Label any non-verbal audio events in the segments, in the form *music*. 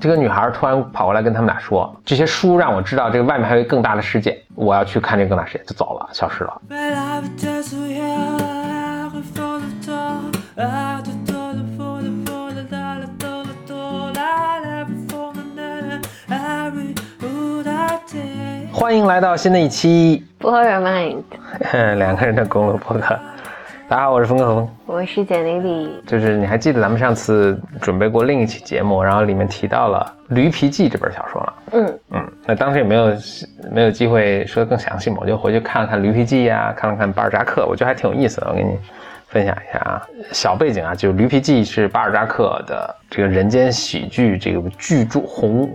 这个女孩突然跑过来跟他们俩说：“这些书让我知道这个外面还有更大的世界，我要去看这个更大世界。”就走了，消失了。欢迎来到新的一期 Blow your mind，两个人的公路播客。大家好，我是峰哥何峰。我是简丽丽。就是你还记得咱们上次准备过另一期节目，然后里面提到了《驴皮记》这本小说了。嗯，嗯，那当时也没有没有机会说得更详细嘛，我就回去看了看《驴皮记》呀，看了看巴尔扎克，我觉得还挺有意思的，我给你分享一下啊。小背景啊，就是《驴皮记》是巴尔扎克的这个人间喜剧这个巨著红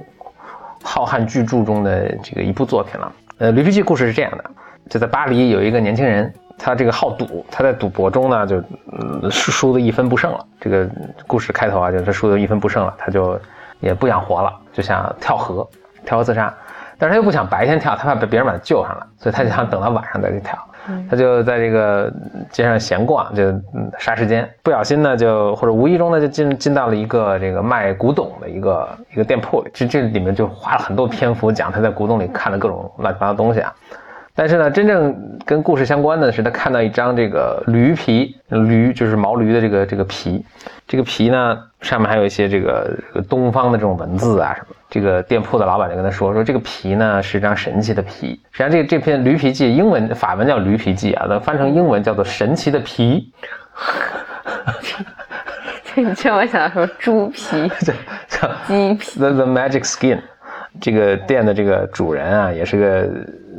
浩瀚巨著中的这个一部作品了。呃，《驴皮记》故事是这样的，就在巴黎有一个年轻人，他这个好赌，他在赌博中呢就嗯输输的一分不剩了。这个故事开头啊，就是他输的一分不剩了，他就也不想活了，就想跳河，跳河自杀。但是他又不想白天跳，他怕被别人把他救上来，所以他就想等到晚上再去跳。他就在这个街上闲逛，就嗯杀时间。不小心呢，就或者无意中呢，就进进到了一个这个卖古董的一个一个店铺里。这这里面就花了很多篇幅讲他在古董里看的各种乱七八糟东西啊。但是呢，真正跟故事相关的是，他看到一张这个驴皮，驴就是毛驴的这个这个皮，这个皮呢上面还有一些这个这个东方的这种文字啊什么。这个店铺的老板就跟他说说，这个皮呢是一张神奇的皮。实际上，这这篇驴皮记，英文法文叫驴皮记啊，那翻成英文叫做神奇的皮。*laughs* 你这我想说猪皮、*laughs* 这叫鸡皮，The The Magic Skin，这个店的这个主人啊，也是个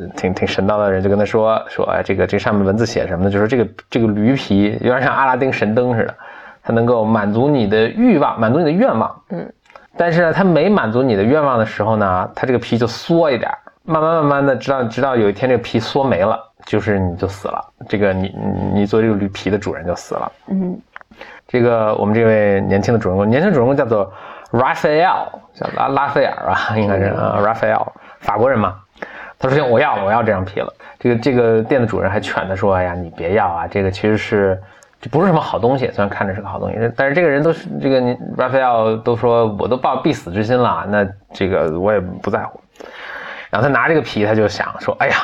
呃挺挺神叨的人，就跟他说说，哎，这个这上面文字写什么呢？就说这个这个驴皮有点像阿拉丁神灯似的，它能够满足你的欲望，满足你的愿望。嗯，但是呢，它没满足你的愿望的时候呢，它这个皮就缩一点，慢慢慢慢的，直到直到有一天这个皮缩没了，就是你就死了。这个你你做这个驴皮的主人就死了。嗯，这个我们这位年轻的主人公，年轻主人公叫做 Raphael，叫拉拉斐尔啊，*laughs* 应该是啊，Raphael，法国人嘛。他说：“行，我要了，我要这张皮了。”这个这个店的主人还劝他说：“哎呀，你别要啊，这个其实是这不是什么好东西，虽然看着是个好东西，但是这个人都是这个你 Raphael 都说我都抱必死之心了，那这个我也不在乎。”然后他拿这个皮，他就想说：“哎呀。”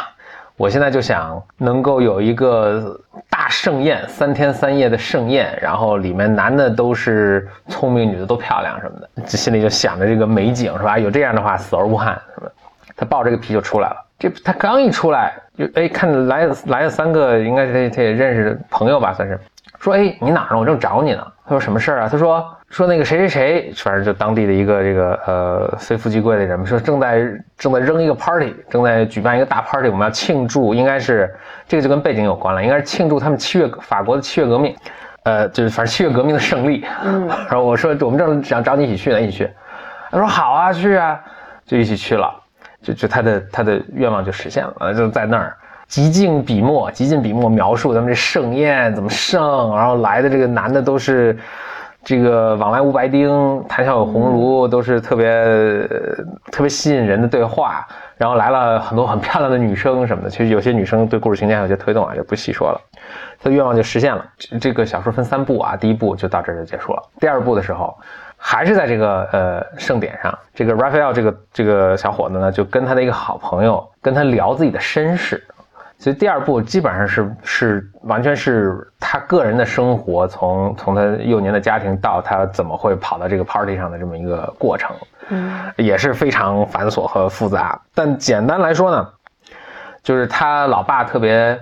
我现在就想能够有一个大盛宴，三天三夜的盛宴，然后里面男的都是聪明，女的都漂亮什么的，这心里就想着这个美景是吧？有这样的话，死而无憾什么。他抱这个皮就出来了，这他刚一出来就哎看来来了三个，应该是他他也认识朋友吧，算是。说哎你哪儿呢？我正找你呢。他说什么事儿啊？他说说那个谁谁谁，反正就当地的一个这个呃非富即贵的人，说正在正在扔一个 party，正在举办一个大 party，我们要庆祝，应该是这个就跟背景有关了，应该是庆祝他们七月法国的七月革命，呃就是反正七月革命的胜利。嗯，*laughs* 然后我说我们正想找你一起去呢，一起去。他说好啊，去啊，就一起去了，就就他的他的愿望就实现了，就在那儿。极尽笔墨，极尽笔墨描述咱们这盛宴怎么盛，然后来的这个男的都是这个往来无白丁，谈笑有鸿儒，都是特别、呃特别吸引人的对话。然后来了很多很漂亮的女生什么的，其实有些女生对故事情节还有些推动啊，就不细说了。他的愿望就实现了。这这个小说分三部啊，第一部就到这儿就结束了。第二部的时候，还是在这个呃盛典上，这个 Raphael 这个这个小伙子呢，就跟他的一个好朋友跟他聊自己的身世。所以第二部基本上是是完全是他个人的生活，从从他幼年的家庭到他怎么会跑到这个 party 上的这么一个过程，嗯，也是非常繁琐和复杂。但简单来说呢，就是他老爸特别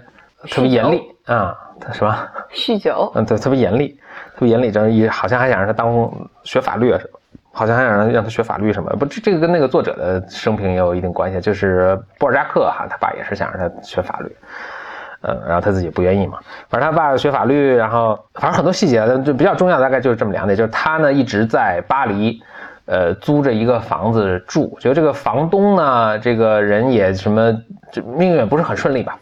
特别严厉啊，他什么？酗酒，嗯，对，特别严厉，特别严厉，这一好像还想让他当学法律啊什么，好像还想让让他学法律什么，不，这这个跟那个作者的生平也有一定关系，就是布尔扎克哈，他爸也是想让他学法律，嗯，然后他自己不愿意嘛，反正他爸学法律，然后反正很多细节就比较重要，大概就是这么两点，就是他呢一直在巴黎。呃，租着一个房子住，觉得这个房东呢，这个人也什么，就命运不是很顺利吧。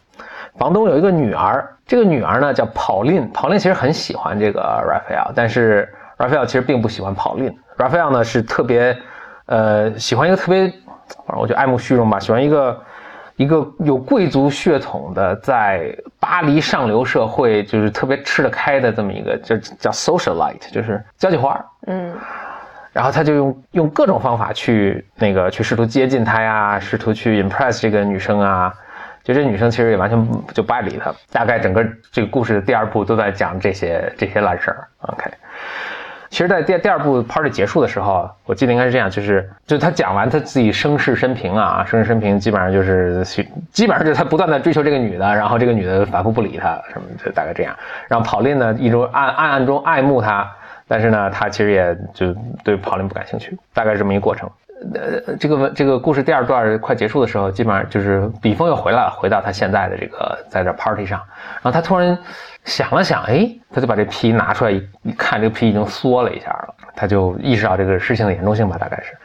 房东有一个女儿，这个女儿呢叫 Pauline，Pauline 其实很喜欢这个 Raphael，但是 Raphael 其实并不喜欢跑令。Raphael 呢是特别，呃，喜欢一个特别，反正我就爱慕虚荣吧，喜欢一个一个有贵族血统的，在巴黎上流社会就是特别吃得开的这么一个，就叫 socialite，就是交际花儿。嗯然后他就用用各种方法去那个去试图接近她呀，试图去 impress 这个女生啊。就这女生其实也完全就不爱理他。大概整个这个故事的第二部都在讲这些这些烂事儿。OK，其实，在第第二部 party 结束的时候，我记得应该是这样，就是就他讲完他自己生世生平啊，生世生平基本上就是基本上就是他不断的追求这个女的，然后这个女的反复不理他什么，就大概这样。然后跑令呢，一直暗暗暗中爱慕他，但是呢，他其实也就对跑令不感兴趣，大概是这么一个过程。呃，这个这个故事第二段快结束的时候，基本上就是笔锋又回来了，回到他现在的这个在这 party 上，然后他突然想了想，哎，他就把这皮拿出来一看，这个皮已经缩了一下了，他就意识到这个事情的严重性吧，大概是。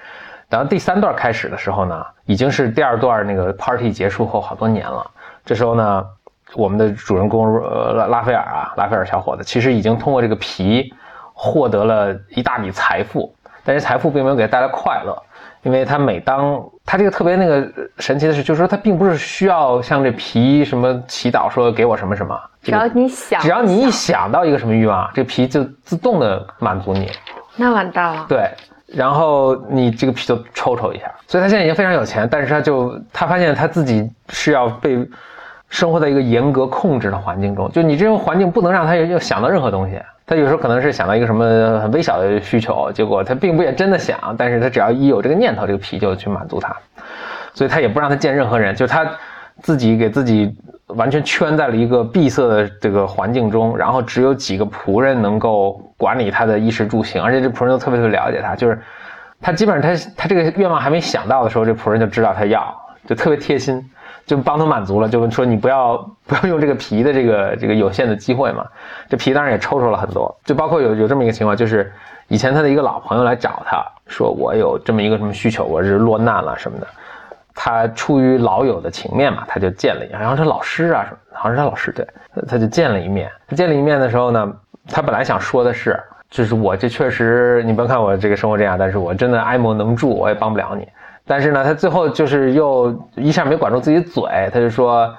然后第三段开始的时候呢，已经是第二段那个 party 结束后好多年了。这时候呢，我们的主人公呃拉拉斐尔啊，拉斐尔小伙子，其实已经通过这个皮获得了一大笔财富，但是财富并没有给他带来快乐。因为他每当他这个特别那个神奇的是，就是说他并不是需要像这皮什么祈祷说给我什么什么，只要你想，只要你一想到一个什么欲望，这皮就自动的满足你。那完蛋了。对，然后你这个皮就抽抽一下，所以他现在已经非常有钱，但是他就他发现他自己是要被生活在一个严格控制的环境中，就你这种环境不能让他又想到任何东西。他有时候可能是想到一个什么很微小的需求，结果他并不也真的想，但是他只要一有这个念头，这个皮就去满足他，所以他也不让他见任何人，就他自己给自己完全圈在了一个闭塞的这个环境中，然后只有几个仆人能够管理他的衣食住行，而且这仆人都特别特别了解他，就是他基本上他他这个愿望还没想到的时候，这仆人就知道他要，就特别贴心。就帮他满足了，就说你不要不要用这个皮的这个这个有限的机会嘛。这皮当然也抽抽了很多，就包括有有这么一个情况，就是以前他的一个老朋友来找他说，我有这么一个什么需求，我是落难了什么的。他出于老友的情面嘛，他就见了一下，然后是老师啊什么，好像是他老师对，他就见了一面。见了一面的时候呢，他本来想说的是，就是我这确实，你甭看我这个生活这样，但是我真的爱莫能助，我也帮不了你。但是呢，他最后就是又一下没管住自己嘴，他就说：“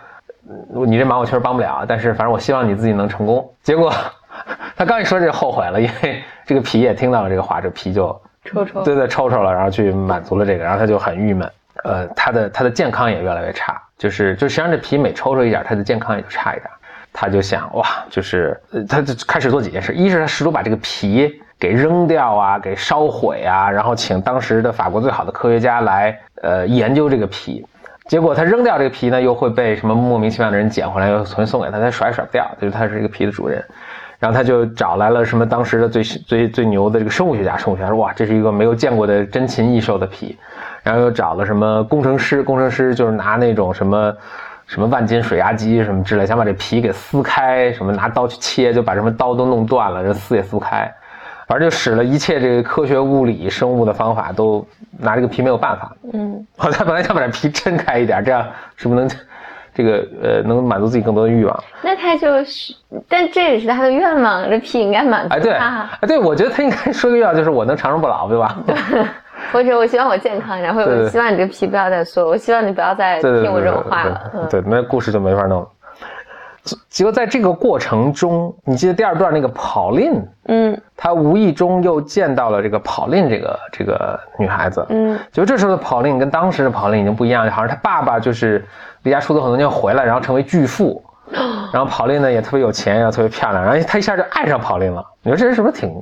你这忙我确实帮不了，但是反正我希望你自己能成功。”结果 *laughs* 他刚一说这后悔了，因为这个皮也听到了这个话，这皮就抽抽，对对抽抽了，然后去满足了这个，然后他就很郁闷。呃，他的他的健康也越来越差，就是就实际上这皮每抽抽一点，他的健康也就差一点。他就想哇，就是呃他就开始做几件事，一是他试图把这个皮。给扔掉啊，给烧毁啊，然后请当时的法国最好的科学家来呃研究这个皮，结果他扔掉这个皮呢，又会被什么莫名其妙的人捡回来，又重新送给他，他甩也甩不掉，就是他是一个皮的主人。然后他就找来了什么当时的最最最牛的这个生物学家，生物学家说哇，这是一个没有见过的珍禽异兽的皮。然后又找了什么工程师，工程师就是拿那种什么什么万斤水压机什么之类，想把这皮给撕开，什么拿刀去切，就把什么刀都弄断了，人撕也撕不开。反正就使了一切这个科学、物理、生物的方法，都拿这个皮没有办法。嗯，他本来想把这皮撑开一点，这样是不是能这个呃能满足自己更多的欲望？那他就是，但这也是他的愿望，这皮应该满足他。哎，对，哎，对，我觉得他应该说个愿望，就是我能长生不老，对吧？*laughs* 或者我希望我健康，然后我希望你这个皮不要再缩，我希望你不要再听我这种话了。对，那故事就没法弄了。结果在这个过程中，你记得第二段那个跑令，嗯，他无意中又见到了这个跑令这个这个女孩子，嗯，就这时候的跑令跟当时的跑令已经不一样，好像他爸爸就是离家出走很多年回来，然后成为巨富，*gasps* 然后跑令呢也特别有钱，然后特别漂亮，然后他一下就爱上跑令了。你说这人是不是挺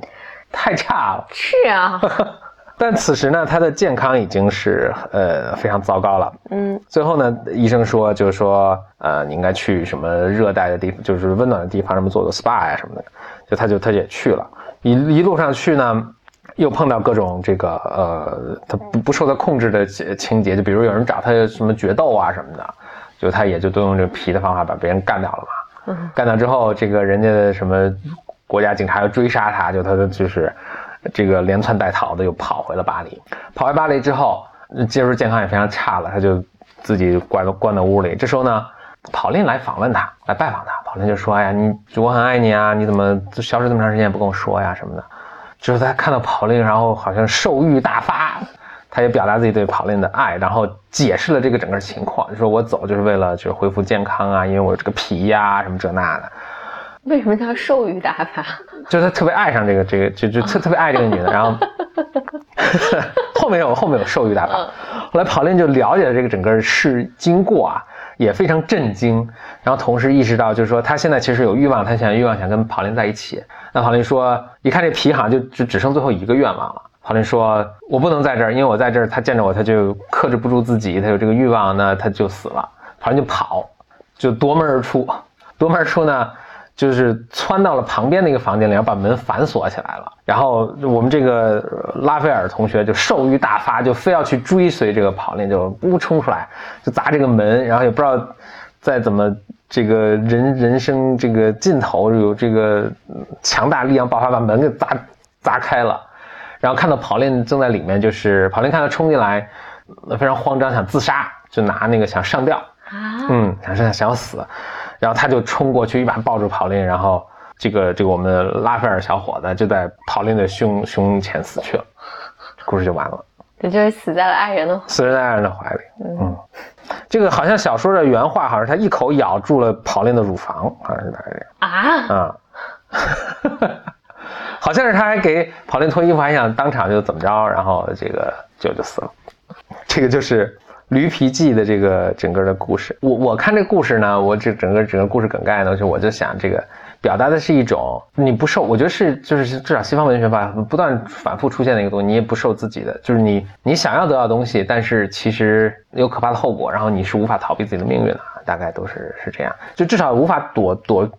太差了？是啊。*laughs* 但此时呢，他的健康已经是呃非常糟糕了。嗯，最后呢，医生说就是说，呃，你应该去什么热带的地方，就是温暖的地方，什么做做 SPA 呀什么的。就他就他也去了，一一路上去呢，又碰到各种这个呃，他不不受他控制的情节，就比如有人找他什么决斗啊什么的，就他也就都用这皮的方法把别人干掉了嘛。嗯，干掉之后，这个人家的什么国家警察要追杀他，就他的就是。这个连窜带逃的又跑回了巴黎，跑回巴黎之后，接触健康也非常差了，他就自己关关在屋里。这时候呢，跑令来访问他，来拜访他。跑令就说：“哎呀，你我很爱你啊，你怎么消失这么长时间不跟我说呀什么的。”就是他看到跑令，然后好像兽欲大发，他也表达自己对跑令的爱，然后解释了这个整个情况，就说我走就是为了就是恢复健康啊，因为我这个皮呀什么这那的。为什么叫兽欲大发？就是他特别爱上这个这个，就就特特别爱这个女的，然后 *laughs* 后面有后面有兽欲大法。后来跑林就了解了这个整个事经过啊，也非常震惊，然后同时意识到就是说他现在其实有欲望，他想欲望想跟跑林在一起。那跑林说，一看这皮好像就就只剩最后一个愿望了。跑林说：“我不能在这儿，因为我在这儿，他见着我，他就克制不住自己，他有这个欲望，那他就死了。”跑林就跑，就夺门而出。夺门而出呢，就是窜到了旁边的一个房间里，然后把门反锁起来了。然后我们这个拉斐尔同学就兽欲大发，就非要去追随这个跑林，就呜冲出来，就砸这个门，然后也不知道再怎么这个人人生这个尽头有这个强大力量爆发，把门给砸砸开了。然后看到跑林正在里面，就是跑林看他冲进来，非常慌张，想自杀，就拿那个想上吊啊，嗯，想想想要死，然后他就冲过去，一把抱住跑林，然后这个这个我们拉斐尔小伙子就在跑林的胸胸前死去了，故事就完了。这就是死在了爱人的死在爱人的怀里。嗯，这个好像小说的原话，好像他一口咬住了跑林的乳房，好像是大概这样啊啊。*laughs* 好像是他还给跑林脱衣服，还想当场就怎么着，然后这个就就死了。这个就是《驴皮记》的这个整个的故事。我我看这故事呢，我这整个整个故事梗概呢，就我就想这个表达的是一种你不受，我觉得是就是至少西方文学吧，不断反复出现的一个东西，你也不受自己的，就是你你想要得到东西，但是其实有可怕的后果，然后你是无法逃避自己的命运的，大概都是是这样，就至少无法躲躲。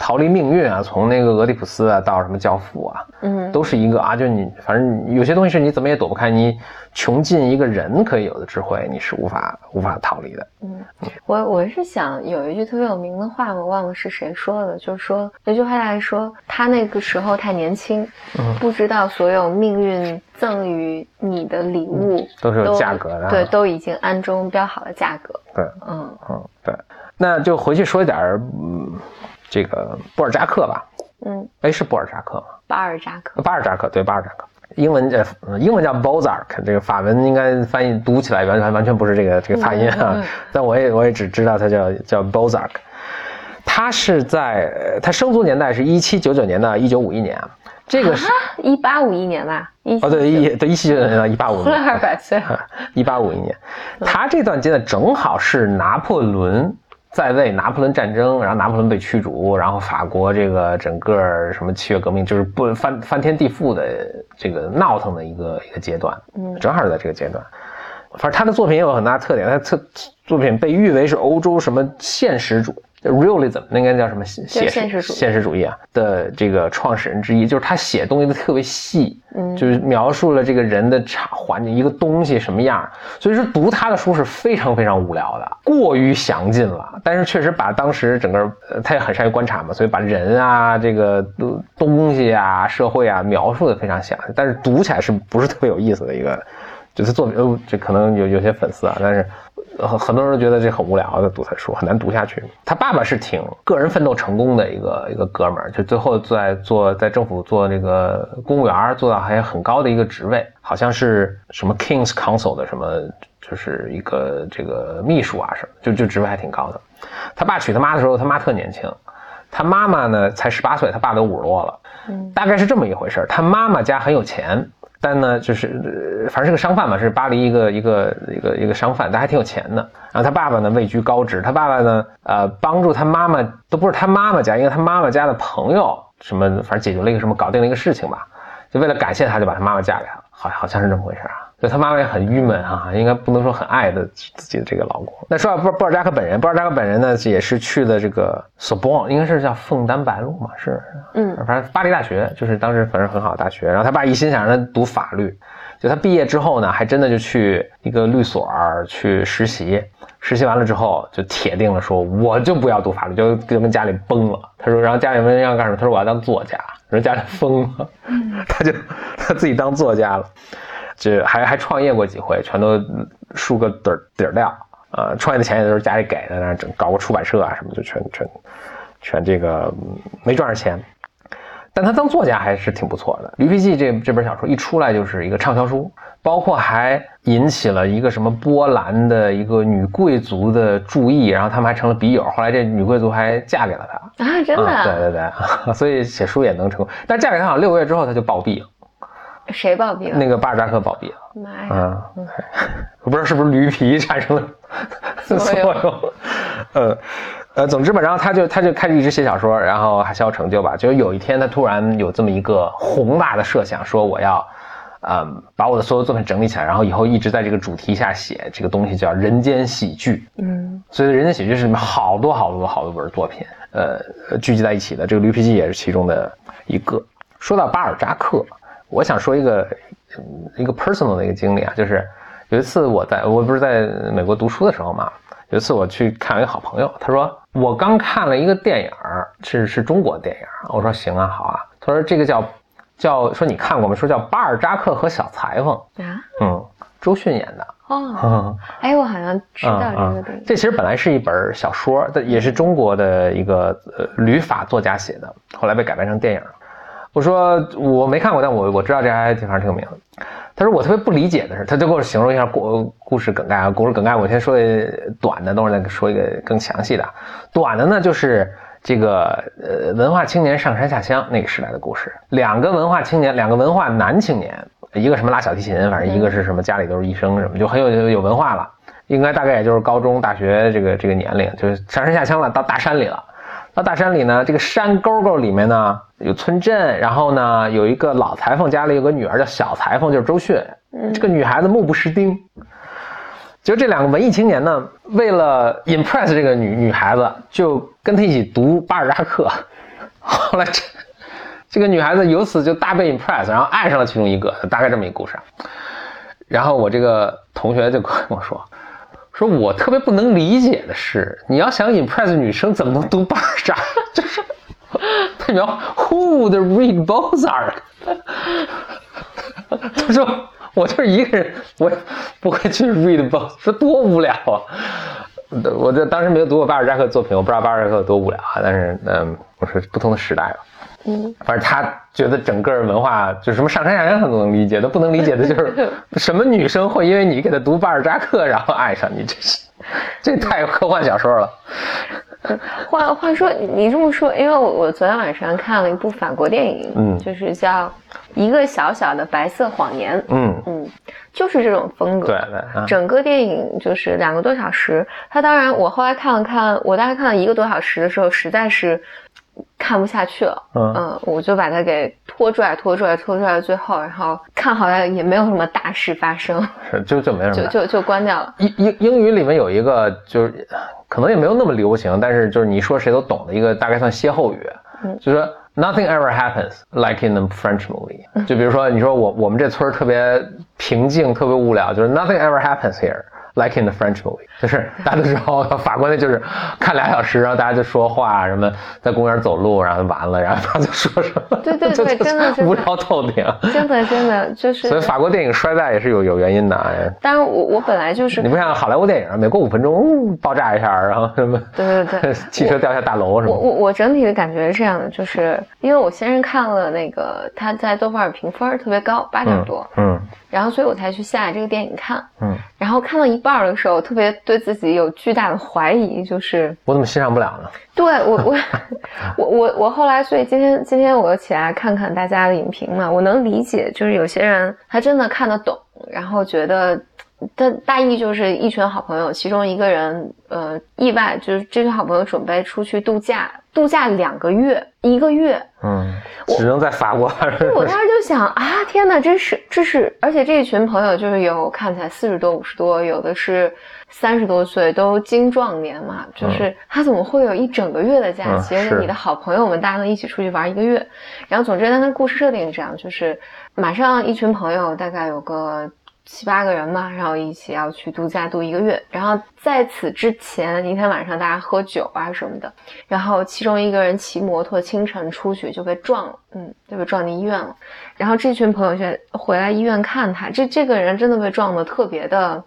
逃离命运啊，从那个俄狄浦斯啊到什么教父啊，嗯，都是一个啊，就你反正有些东西是你怎么也躲不开，你穷尽一个人可以有的智慧，你是无法无法逃离的。嗯，我我是想有一句特别有名的话，我忘了是谁说的，就是说那句话来说，他那个时候太年轻，不知道所有命运赠予你的礼物都是有价格的，对，都已经暗中标好了价格。对，嗯。嗯，对，那就回去说一点嗯。这个布尔扎克吧，嗯，哎，是布尔扎克吗？巴尔扎克，巴尔扎克，对，巴尔扎克，英文呃，英文叫 Bozark，这个法文应该翻译读起来完全完全不是这个这个发音啊，*laughs* 但我也我也只知道他叫叫 Bozark，他是在他生卒年代是一七九九年到一九五一年，这个是一八五一年吧？哦，对，一对一七九九年到一八五，活 *laughs* 了二百岁，一八五一年，他这段阶段正好是拿破仑。在位，拿破仑战争，然后拿破仑被驱逐，然后法国这个整个什么七月革命，就是不翻翻天地覆的这个闹腾的一个一个阶段，嗯，正好是在这个阶段。反正他的作品也有很大特点，他特作品被誉为是欧洲什么现实主。Realism 那应该叫什么写现实现实主义啊的这个创始人之一，就是他写东西都特别细，嗯，就是描述了这个人的场环境，一个东西什么样，所以说读他的书是非常非常无聊的，过于详尽了。但是确实把当时整个他也很善于观察嘛，所以把人啊这个东西啊社会啊描述的非常详细，但是读起来是不是特别有意思的一个，就他作品呃，这可能有有些粉丝啊，但是。很很多人都觉得这很无聊的读他书，很难读下去。他爸爸是挺个人奋斗成功的一个一个哥们儿，就最后在做在政府做那个公务员，做到还很高的一个职位，好像是什么 King's Council 的什么，就是一个这个秘书啊什么，就就职位还挺高的。他爸娶他妈的时候，他妈特年轻，他妈妈呢才十八岁，他爸都五十多了，嗯，大概是这么一回事他妈妈家很有钱。但呢，就是反正是个商贩嘛，是巴黎一个一个一个一个商贩，但还挺有钱的。然后他爸爸呢位居高职，他爸爸呢，呃，帮助他妈妈都不是他妈妈家，因为他妈妈家的朋友什么，反正解决了一个什么，搞定了一个事情吧。就为了感谢他，就把他妈妈嫁给他，好好像是这么回事啊。就他妈妈也很郁闷啊，应该不能说很爱的自己的这个老公。那说到布布尔扎克本人，布尔扎克本人呢也是去的这个索邦，应该是叫枫丹白露嘛，是，嗯，反正巴黎大学就是当时反正很好的大学。然后他爸一心想让他读法律，就他毕业之后呢，还真的就去一个律所去实习，实习完了之后就铁定了说我就不要读法律，就就跟家里崩了。他说，然后家里问要干什么，他说我要当作家。人家里疯了，*laughs* 他就 *laughs* 他自己当作家了。就还还创业过几回，全都输个底儿底儿掉啊！创业的钱也都是家里给的，那整搞个出版社啊什么，就全全全这个没赚着钱。但他当作家还是挺不错的。《驴皮记》这这本小说一出来就是一个畅销书，包括还引起了一个什么波兰的一个女贵族的注意，然后他们还成了笔友。后来这女贵族还嫁给了他。啊，真的、啊，对对对，*laughs* 所以写书也能成功。但嫁给他好像六个月之后他就暴毙了，谁暴毙了？那个巴尔扎克暴毙了。妈呀！嗯，我 *laughs* 不知道是不是驴皮产生了作 *laughs* 作用用。呃呃，总之吧，然后他就他就开始一直写小说，然后还小有成就吧。就是有一天他突然有这么一个宏大的设想，说我要。嗯，把我的所有作品整理起来，然后以后一直在这个主题下写这个东西叫人间喜剧。嗯，所以人间喜剧是里面好多好多好多本作品，呃，聚集在一起的。这个《驴皮记》也是其中的一个。说到巴尔扎克，我想说一个嗯一个 personal 的一个经历啊，就是有一次我在我不是在美国读书的时候嘛，有一次我去看一个好朋友，他说我刚看了一个电影，是是中国电影。我说行啊，好啊。他说这个叫。叫说你看过吗？说叫巴尔扎克和小裁缝啊，嗯，周迅演的哦，*laughs* 哎，我好像知道这个电影。这其实本来是一本小说，但也是中国的一个呃旅法作家写的，后来被改编成电影。我说我没看过，但我我知道这还挺反正挺有名的。他说我特别不理解的是，他就给我形容一下故故事梗概啊，故事梗概我先说短的，等会儿再说一个更详细的。短的呢就是。这个呃，文化青年上山下乡那个时代的故事，两个文化青年，两个文化男青年，一个什么拉小提琴，反正一个是什么家里都是医生什么，就很有有文化了，应该大概也就是高中、大学这个这个年龄，就是上山下乡了，到大山里了。到大山里呢，这个山沟沟里面呢有村镇，然后呢有一个老裁缝家里有个女儿叫小裁缝，就是周迅，这个女孩子目不识丁。就这两个文艺青年呢，为了 impress 这个女女孩子，就跟她一起读巴尔扎克。后来这这个女孩子由此就大被 impress，然后爱上了其中一个，大概这么一个故事。然后我这个同学就跟我说，说我特别不能理解的是，你要想 impress 女生，怎么能读巴尔扎？就是他描 Who would read Mozart？他说。我就是一个人，我不会去 read book，说多无聊啊！我这当时没有读过巴尔扎克的作品，我不知道巴尔扎克有多无聊啊。但是，嗯，我说不同的时代吧，嗯，反正他觉得整个文化就什么上山下乡他都能理解，他不能理解的就是 *laughs* 什么女生会因为你给他读巴尔扎克然后爱上你，这是 *laughs* 这太科幻小说了。话话说，你这么说，因为我我昨天晚上看了一部法国电影，嗯，就是叫《一个小小的白色谎言》，嗯。嗯，就是这种风格，对对，整个电影就是两个多小时。他当然，我后来看了看，我大概看了一个多小时的时候，实在是看不下去了，嗯，我就把它给拖拽、拖拽、拖拽到最后，然后看好像也没有什么大事发生，是就就没什么，就就就关掉了。英英英语里面有一个就是。可能也没有那么流行，但是就是你说谁都懂的一个大概算歇后语，嗯就是说 nothing ever happens like in the French movie。*laughs* 就比如说你说我我们这村特别平静，特别无聊，就是 nothing ever happens here。Like in the French movie，就是大家都知道 *laughs* 法国那就是看俩小时，然后大家就说话，什么在公园走路，然后完了，然后他就说什么。对对 *laughs* 对，真的无聊透顶。真的真的就是。所以法国电影衰败也是有有原因的。哎，当然我我本来就是。你不像好莱坞电影，每过五分钟爆炸一下，然后什么。对对对。*laughs* 汽车掉下大楼什么。我我我整体的感觉是这样的，就是因为我先是看了那个他在豆瓣评分特别高，八点多。嗯。然后，所以我才去下这个电影看。嗯，然后看到一半的时候，特别对自己有巨大的怀疑，就是我怎么欣赏不了呢？对我，我，我，我，我后来，所以今天，今天我又起来看看大家的影评嘛，我能理解，就是有些人他真的看得懂，然后觉得。他大意就是一群好朋友，其中一个人，呃，意外就是这群好朋友准备出去度假，度假两个月，一个月，嗯，只能在法国。我当时就想啊，天哪，这是这是，而且这一群朋友就是有看起来四十多、五十多，有的是三十多岁，都精壮年嘛，就是他怎么会有一整个月的假期？而且你的好朋友们大家能一起出去玩一个月，然后总之，他的故事设定是这样，就是马上一群朋友，大概有个。七八个人吧，然后一起要去度假度一个月。然后在此之前一天晚上，大家喝酒啊什么的。然后其中一个人骑摩托清晨出去就被撞了，嗯，就被撞进医院了。然后这群朋友就回来医院看他，这这个人真的被撞的特别的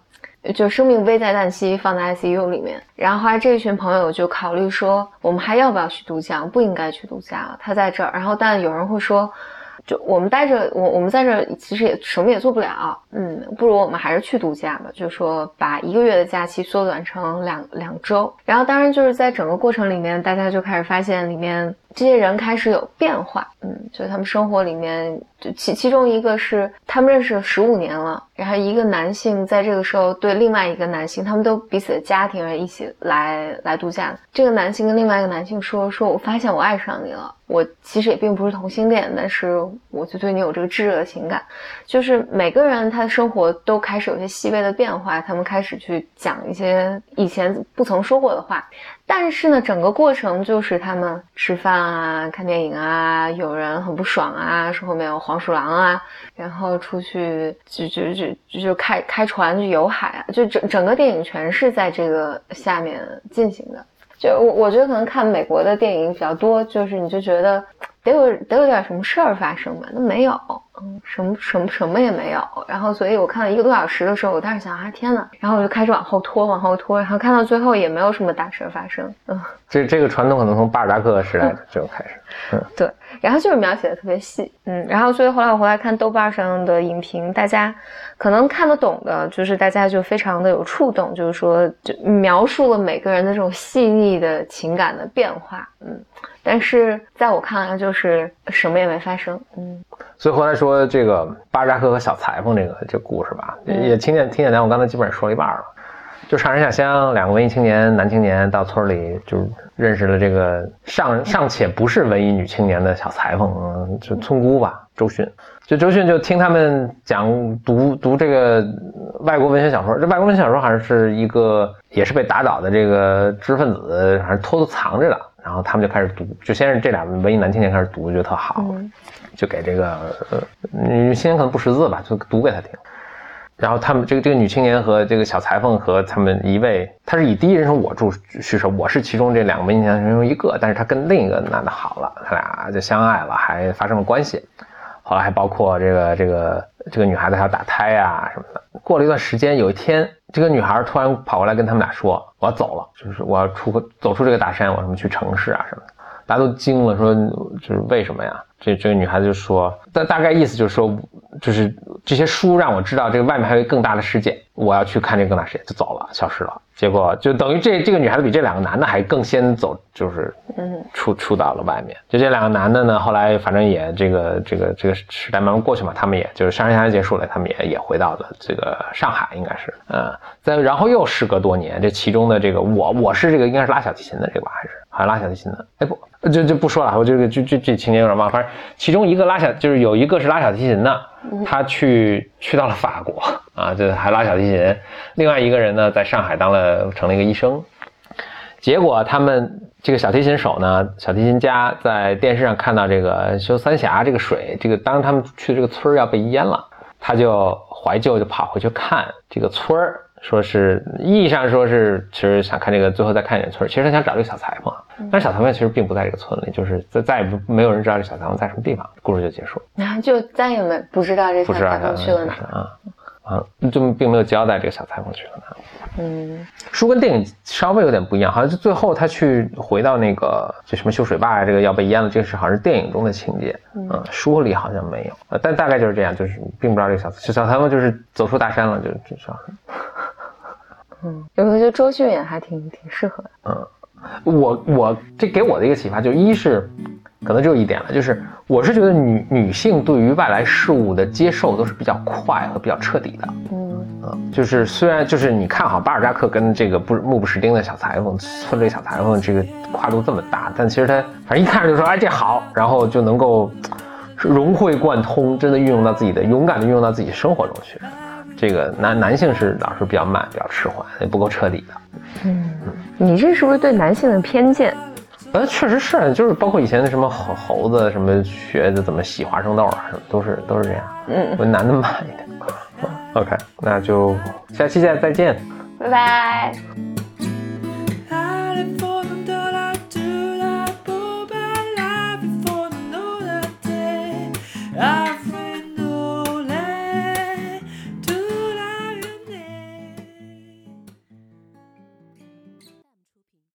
就生命危在旦夕，放在 ICU 里面。然后后来这一群朋友就考虑说，我们还要不要去度假？不应该去度假了，他在这儿。然后但有人会说。就我们待着，我我们在这其实也什么也做不了，嗯，不如我们还是去度假吧。就是说，把一个月的假期缩短成两两周。然后，当然就是在整个过程里面，大家就开始发现里面这些人开始有变化，嗯，就他们生活里面，就其其中一个是他们认识了十五年了，然后一个男性在这个时候对另外一个男性，他们都彼此的家庭人一起来来度假。这个男性跟另外一个男性说：“说我发现我爱上你了。”我其实也并不是同性恋，但是我就对你有这个炙热的情感。就是每个人他的生活都开始有些细微的变化，他们开始去讲一些以前不曾说过的话。但是呢，整个过程就是他们吃饭啊、看电影啊，有人很不爽啊，说后面有黄鼠狼啊，然后出去就就就就开开船去游海啊，就整整个电影全是在这个下面进行的。就我我觉得可能看美国的电影比较多，就是你就觉得得有得有点什么事儿发生吧，那没有，嗯，什么什么什么也没有。然后所以我看了一个多小时的时候，我当时想啊天呐，然后我就开始往后拖，往后拖，然后看到最后也没有什么大事发生。嗯，这这个传统可能从巴尔扎克时代就开始。嗯，对，然后就是描写的特别细，嗯，然后所以后来我回来看豆瓣上的影评，大家可能看得懂的，就是大家就非常的有触动，就是说就描述了每个人的这种细腻的情感的变化，嗯，但是在我看来就是什么也没发生，嗯，所以后来说这个巴扎克和小裁缝这个这故事吧，也听见听见咱我刚才基本上说了一半了。就上山下乡，两个文艺青年男青年到村里，就认识了这个尚尚且不是文艺女青年的小裁缝，嗯，就村姑吧，周迅。就周迅就听他们讲读读这个外国文学小说，这外国文学小说好像是一个也是被打倒的这个知识分子，还是偷偷藏着的。然后他们就开始读，就先是这俩文艺男青年开始读，觉得特好，就给这个呃女青年可能不识字吧，就读给他听。然后他们这个这个女青年和这个小裁缝和他们一位，他是以第一人称我住叙述，我是其中这两个文艺男人中一个，但是他跟另一个男的好了，他俩就相爱了，还发生了关系。后来还包括这个这个这个女孩子还要打胎呀什么的。过了一段时间，有一天这个女孩突然跑过来跟他们俩说：“我要走了，就是我要出走出这个大山，我什么去城市啊什么的。”大家都惊了，说就是为什么呀？这这个女孩子就说，大大概意思就是说，就是这些书让我知道这个外面还有更大的世界，我要去看这个更大世界，就走了，消失了。结果就等于这这个女孩子比这两个男的还更先走，就是嗯出出到了外面。就这两个男的呢，后来反正也这个这个这个时代慢慢过去嘛，他们也就是上山下乡结束了，他们也也回到了这个上海，应该是嗯，再然后又时隔多年，这其中的这个我我是这个应该是拉小提琴的这个吧，还是好像拉小提琴的？哎不。就就不说了，我这个就这这情节有点忘，反正其中一个拉小就是有一个是拉小提琴的，他去去到了法国啊，就还拉小提琴。另外一个人呢，在上海当了成了一个医生。结果他们这个小提琴手呢，小提琴家在电视上看到这个修三峡这个水，这个当他们去的这个村要被淹了，他就怀旧就跑回去看这个村儿。说是意义上说是，其实想看这个，最后再看一眼村。其实他想找这个小裁缝，但是小裁缝其实并不在这个村里，就是再再也不没有人知道这小裁缝在什么地方。故事就结束，然后就再也没不知道这小裁缝去了哪啊啊，就并没有交代这个小裁缝去了哪。嗯，书跟电影稍微有点不一样，好像就最后他去回到那个就什么修水坝呀，这个要被淹了，这个是好像是电影中的情节，嗯，书里好像没有，呃，但大概就是这样，就是并不知道这个小小裁缝就是走出大山了，就至少。嗯，有时候觉得周迅也还挺挺适合的。嗯，我我这给我的一个启发，就一是可能只有一点了，就是我是觉得女女性对于外来事物的接受都是比较快和比较彻底的。嗯嗯，就是虽然就是你看好，巴尔扎克跟这个不目不识丁的小裁缝村里小裁缝这个跨度这么大，但其实他反正一看就说哎这好，然后就能够融会贯通，真的运用到自己的勇敢的运用到自己生活中去。这个男男性是老是比较慢，比较迟缓，也不够彻底的。嗯，你这是不是对男性的偏见？呃，确实是，就是包括以前的什么猴猴子，什么学的怎么洗花生豆啊，什么都是都是这样。嗯，我男的慢一点。OK，那就下期再再见，拜拜。